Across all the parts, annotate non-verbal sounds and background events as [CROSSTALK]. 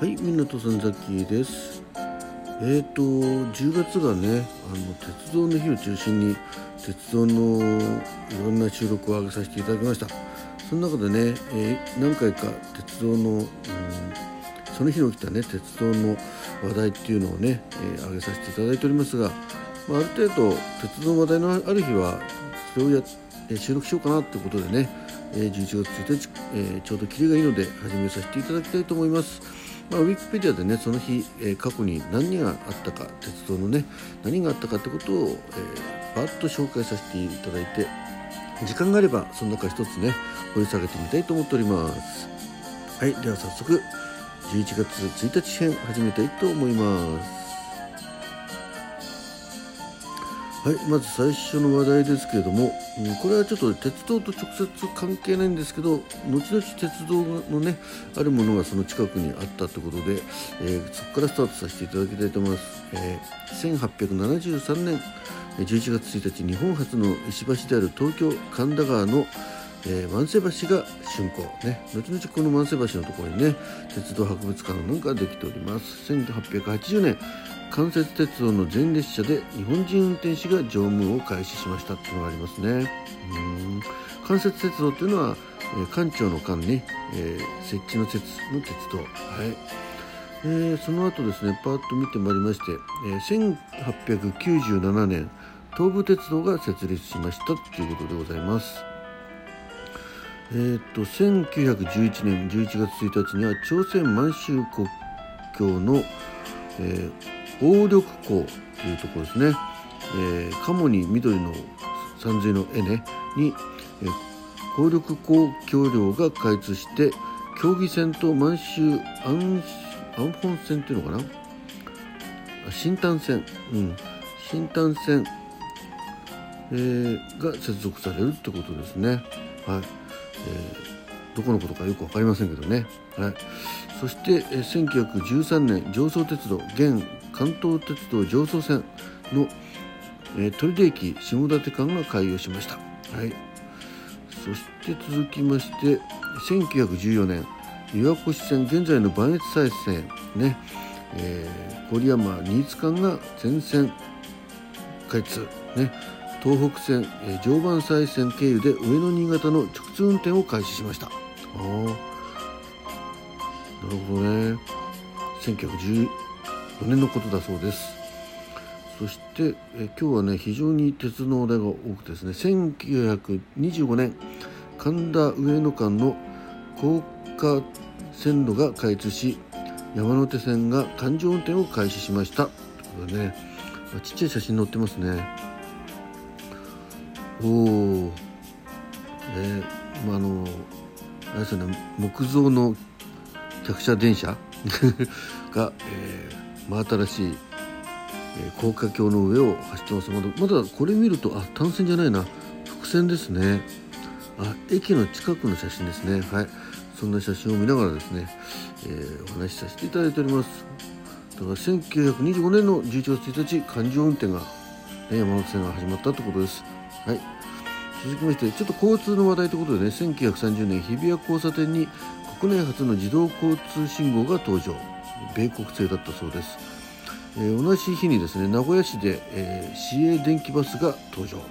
はい、港さんザッキです。えーと、10月がね、あの鉄道の日を中心に鉄道のいろんな収録を上げさせていただきました。その中でね、えー何回か鉄道の、うん、その日に起きたね、鉄道の話題っていうのをね、えー上げさせていただいておりますが、まあ、ある程度鉄道の話題のある日はそれをやえー収録しようかなということでね、えー11月1日、えちょうど切りがいいので始めさせていただきたいと思います。まあ、ウィキペディアでねその日、えー過去に何があったか鉄道のね何があったかってことを、えー、バッと紹介させていただいて時間があればその中一つね掘り下げてみたいと思っております。はいでは早速11月1日編始めたいと思います。はい、まず最初の話題ですけれども、これはちょっと鉄道と直接関係ないんですけど後々鉄道のねあるものがその近くにあったということで、えーそこからスタートさせていただきたいと思います、えー1873年11月1日日本初の石橋である東京神田川のえー万世橋が竣工。ね後々この万世橋のところにね鉄道博物館なんかできております。1880年関節鉄道の全列車で日本人運転士が乗務を開始しましたっていうのがありますね。うん。関節鉄道っていうのは、えー官庁の間に、えー設置の設の鉄道。はい。えーその後ですねパーッと見てまいりまして、えー1897年東武鉄道が設立しましたということでございます。えー、と1911年11月1日には朝鮮満州国境の、えー、王緑港というところですね、えー、鴨に緑の山水の絵ね。に、えー、黄緑港橋梁が開通して競技線と満州安安本線っていうのかな？あ新丹線うん。新丹線、えーが接続されるってことですね。はい。えーどこのことかよく分かりませんけどね、はい、そして、えー1913年上総鉄道現関東鉄道上総線の、えー取手駅下館間が開業しました、はい、そして続きまして1914年岩越線現在の磐越西線ね、えー郡山新津間が全線開通ね。東北線、えー常磐西線経由で上野新潟の直通運転を開始しました。ああなるほどね。1914年のことだそうです。そして、えー今日はね非常に鉄の話題が多くてですね1925年神田上野間の高架線路が開通し山手線が環状運転を開始しました。ということでねまあちっちゃい写真載ってますねおおえーまああのあれですね木造の客車電車 [LAUGHS] が、えー真新しい、えー高架橋の上を走ってます。まだまだこれ見るとあ単線じゃないな。伏線ですね。あ駅の近くの写真ですね。はい。そんな写真を見ながらですね、えーお話しさせていただいております。だから1925年の11月1日環状運転が、ね、山手線が始まったということです。はい。続きましてちょっと交通の話題ということでね1930年日比谷交差点に国内初の自動交通信号が登場。米国製だったそうです、えー同じ日にですね名古屋市で、えー市営電気バスが登場、はい。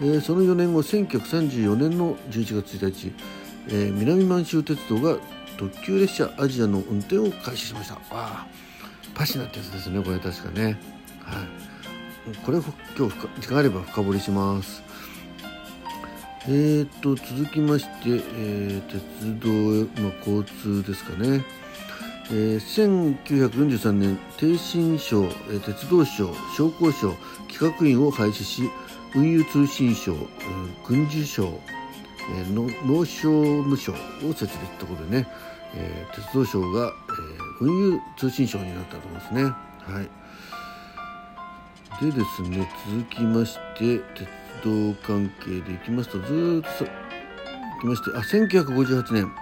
えーその4年後1934年の11月1日、えー南満州鉄道が特急列車アジアの運転を開始しました。わあ。パシナってやつですねこれ確かね。はい。これ今日深時間あれば深掘りします。えー、と続きまして、えー鉄道の交通ですかね、えー1943年逓信省、えー鉄道省商工省企画院を廃止し運輸通信省、えー軍需省、えーの農商務省を設立ということでね、えー鉄道省が、えー運輸通信省になったと思いますね。はい、でですね続きまして鉄道関係でいきますとずっときましてあ1958年、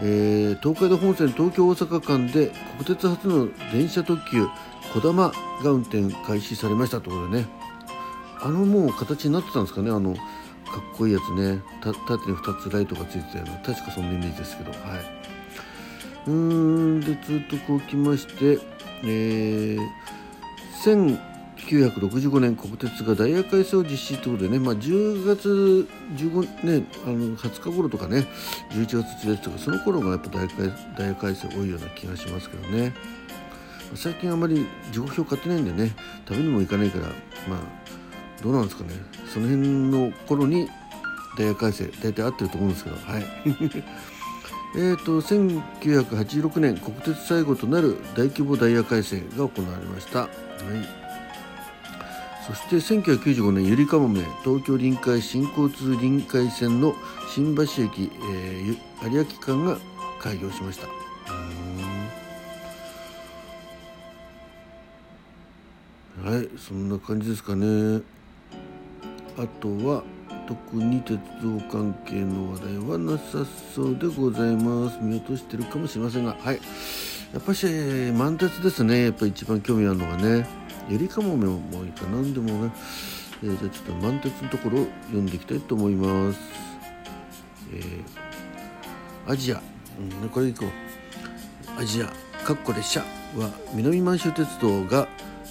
えー東海道本線東京大阪間で国鉄初の電車特急こだまが運転開始されましたとことでね。あのもう形になってたんですかねあのかっこいいやつね。縦に2つライトがついてたような確かそんなイメージですけどはい。うーんでずっとこう来まして、えー、1965年国鉄がダイヤ改正を実施ということでね、まあ、10月15、ね、あの20日頃とかね11月1日とかその頃がやっぱダイヤ改正多いような気がしますけどね。最近あまり時刻表買ってないんでね食べにも行かないからまあどうなんですかね。その辺の頃にダイヤ改正大体合ってると思うんですけどはい。[LAUGHS] えと1986年国鉄最後となる大規模ダイヤ改正が行われました、はい、そして1995年ゆりかもめ東京臨海新交通臨海線の新橋駅、えー、有明間が開業しました。はいそんな感じですかね。あとは特に鉄道関係の話題はなさそうでございます。見落としてるかもしれませんがはい。やっぱし満鉄ですね。やっぱ一番興味あるのがね。ゆりかもめもいいかな。んでもね、えー、じゃあちょっと満鉄のところを読んでいきたいと思います。えー、アジア、うん、これいこう。アジア。かっこ列車は南満州鉄道が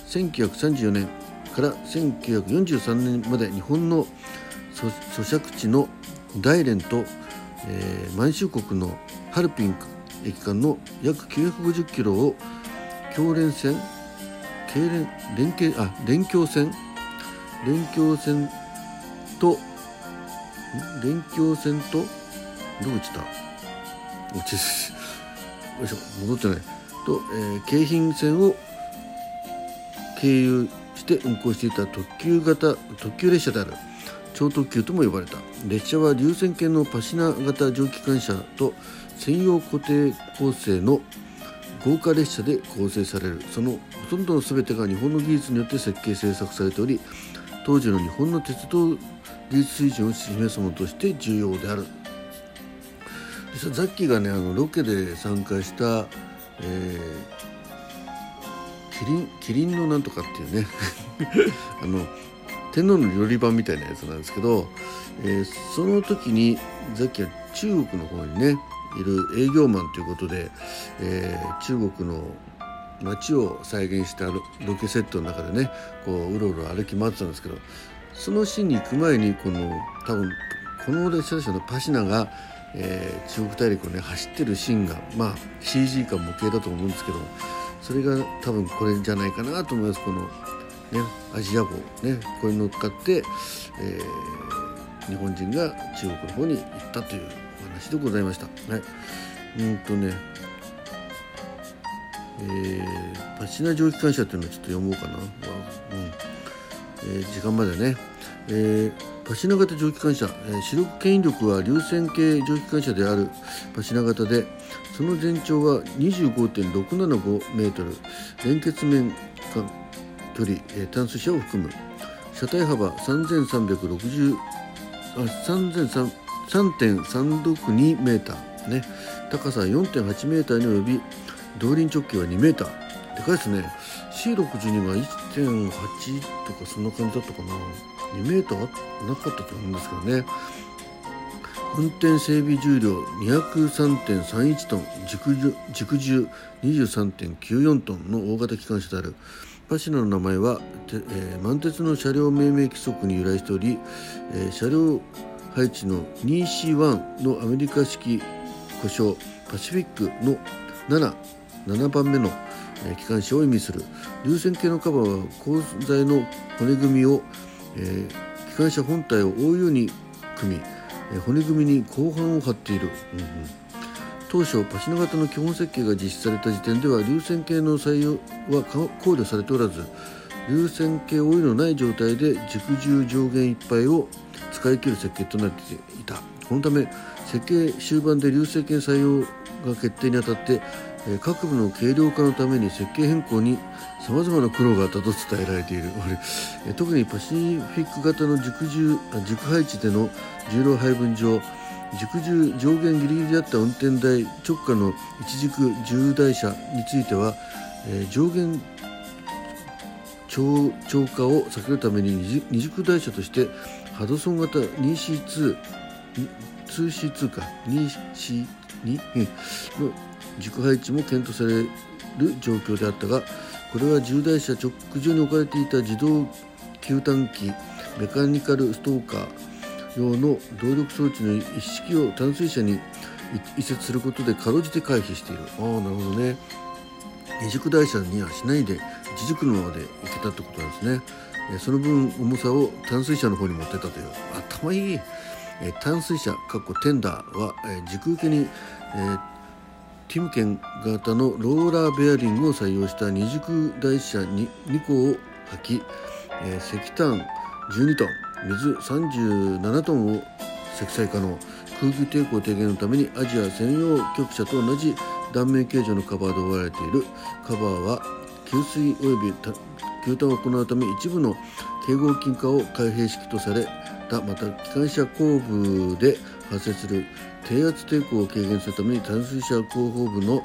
1934年から1943年まで日本の租借地の大連と、えー、満州国のハルピン駅間の約950キロを共連線経連連携あ連協線連協線と連協線とどこ行った？落ちよいしょ戻ってない。と、えー、京浜線を経由して運行していた特急型特急列車である超特急とも呼ばれた。列車は流線形のパシナ型蒸気機関車と専用固定構成の豪華列車で構成される。そのほとんどの全てが日本の技術によって設計製作されており当時の日本の鉄道技術水準を示すものとして重要である。実はザッキーがねあのロケで参加した、えー、キリンキリンのなんとかっていうね [LAUGHS] あの天皇の料理版みたいなやつなんですけど、えー、その時にザッキーは中国の方にねいる営業マンということで、えー、中国の街を再現したロケセットの中でねこううろうろ歩き回ってたんですけどそのシーンに行く前にこの多分この列車のパシナが、えー、中国大陸をね走ってるシーンがまあ CG か模型だと思うんですけどそれが多分これじゃないかなと思います。このね、アジア号、ね、これに乗っかって、えー、日本人が中国の方に行ったという。お話でございました。はい、うんとね。えー、パシナ蒸気機関車っていうのをちょっと読もうかな、うん。えー、時間までね、えー、パシナ型蒸気機関車、えー、主力牽引力は流線形蒸気機関車である。パシナ型でその全長は25.675メートル。連結面距離、え単数車を含む。車体幅3360あ3.362メーターね。高さ4.8メーターに及び動輪直径は2メーター。でかいですね。C62 が1.8とかそんな感じだったかな。2メーターなかったと思うんですけどね。運転整備重量203.31トン。軸重23.94トンの大型機関車である。パシナの名前は、えー、満鉄の車両命名規則に由来しており、えー、車両配置の 2C1 のアメリカ式故障パシフィックの7 7番目の、機関車を意味する流線形のカバーは鋼材の骨組みを、えー、機関車本体を覆うように組み、えー、骨組みに鋼板を張っている、うんうん。当初パシナ型の基本設計が実施された時点では流線形の採用は考慮されておらず流線形オイルのない状態で軸重上限いっぱいを使い切る設計となっていた。このため設計終盤で流線形採用が決定にあたって各部の軽量化のために設計変更にさまざまな苦労があったと伝えられている。特にパシフィック型の軸重軸配置での重量配分上軸重上限ギリギリであった運転台直下の一軸重台車については、えー、上限超超過を避けるために二軸台車としてハドソン型 2C2 通 C2 か。2C2 の軸配置も検討される状況であったがこれは重大車直上に置かれていた自動給炭機メカニカルストーカー用の動力装置の一式を淡水車に移設することでかろうじて回避している。ああなるほどね。二軸台車にはしないで一軸のままで行けたってことなんですね。その分重さを淡水車の方に持ってたという。頭いい。淡水車かっこテンダーは軸受けに、えー、ティムケン型のローラーベアリングを採用した二軸台車 2, 2個を履き、えー、石炭12トン水37トンを積載可能。空気抵抗低減のためにアジア専用局車と同じ断面形状のカバーで覆われている。カバーは給水及び給炭を行うため一部の警合金化を開閉式とされたまた機関車後部で発生する。低圧抵抗を軽減するために淡水車後方部の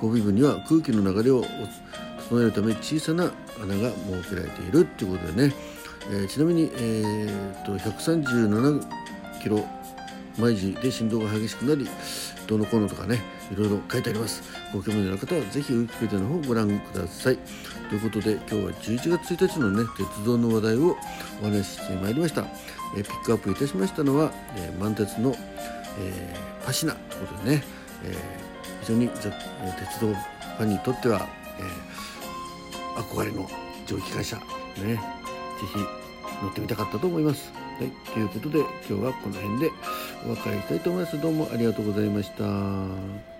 後尾部には空気の流れを整えるため小さな穴が設けられているということでね、えー、ちなみに、えーと、137キロ毎時で振動が激しくなりどのこうのとかねいろいろ書いてあります。ご興味のある方はぜひウィキペディアの方をご覧ください。ということで今日は11月1日のね鉄道の話題をお話ししてまいりました、え、ピックアップいたしましたのは、え、満鉄の、えー、パシナということでね、えー、非常に鉄道ファンにとっては、えー、憧れの蒸気会社ねぜひ乗ってみたかったと思います。はい、ということで今日はこの辺でお別れしたいと思います。どうもありがとうございました。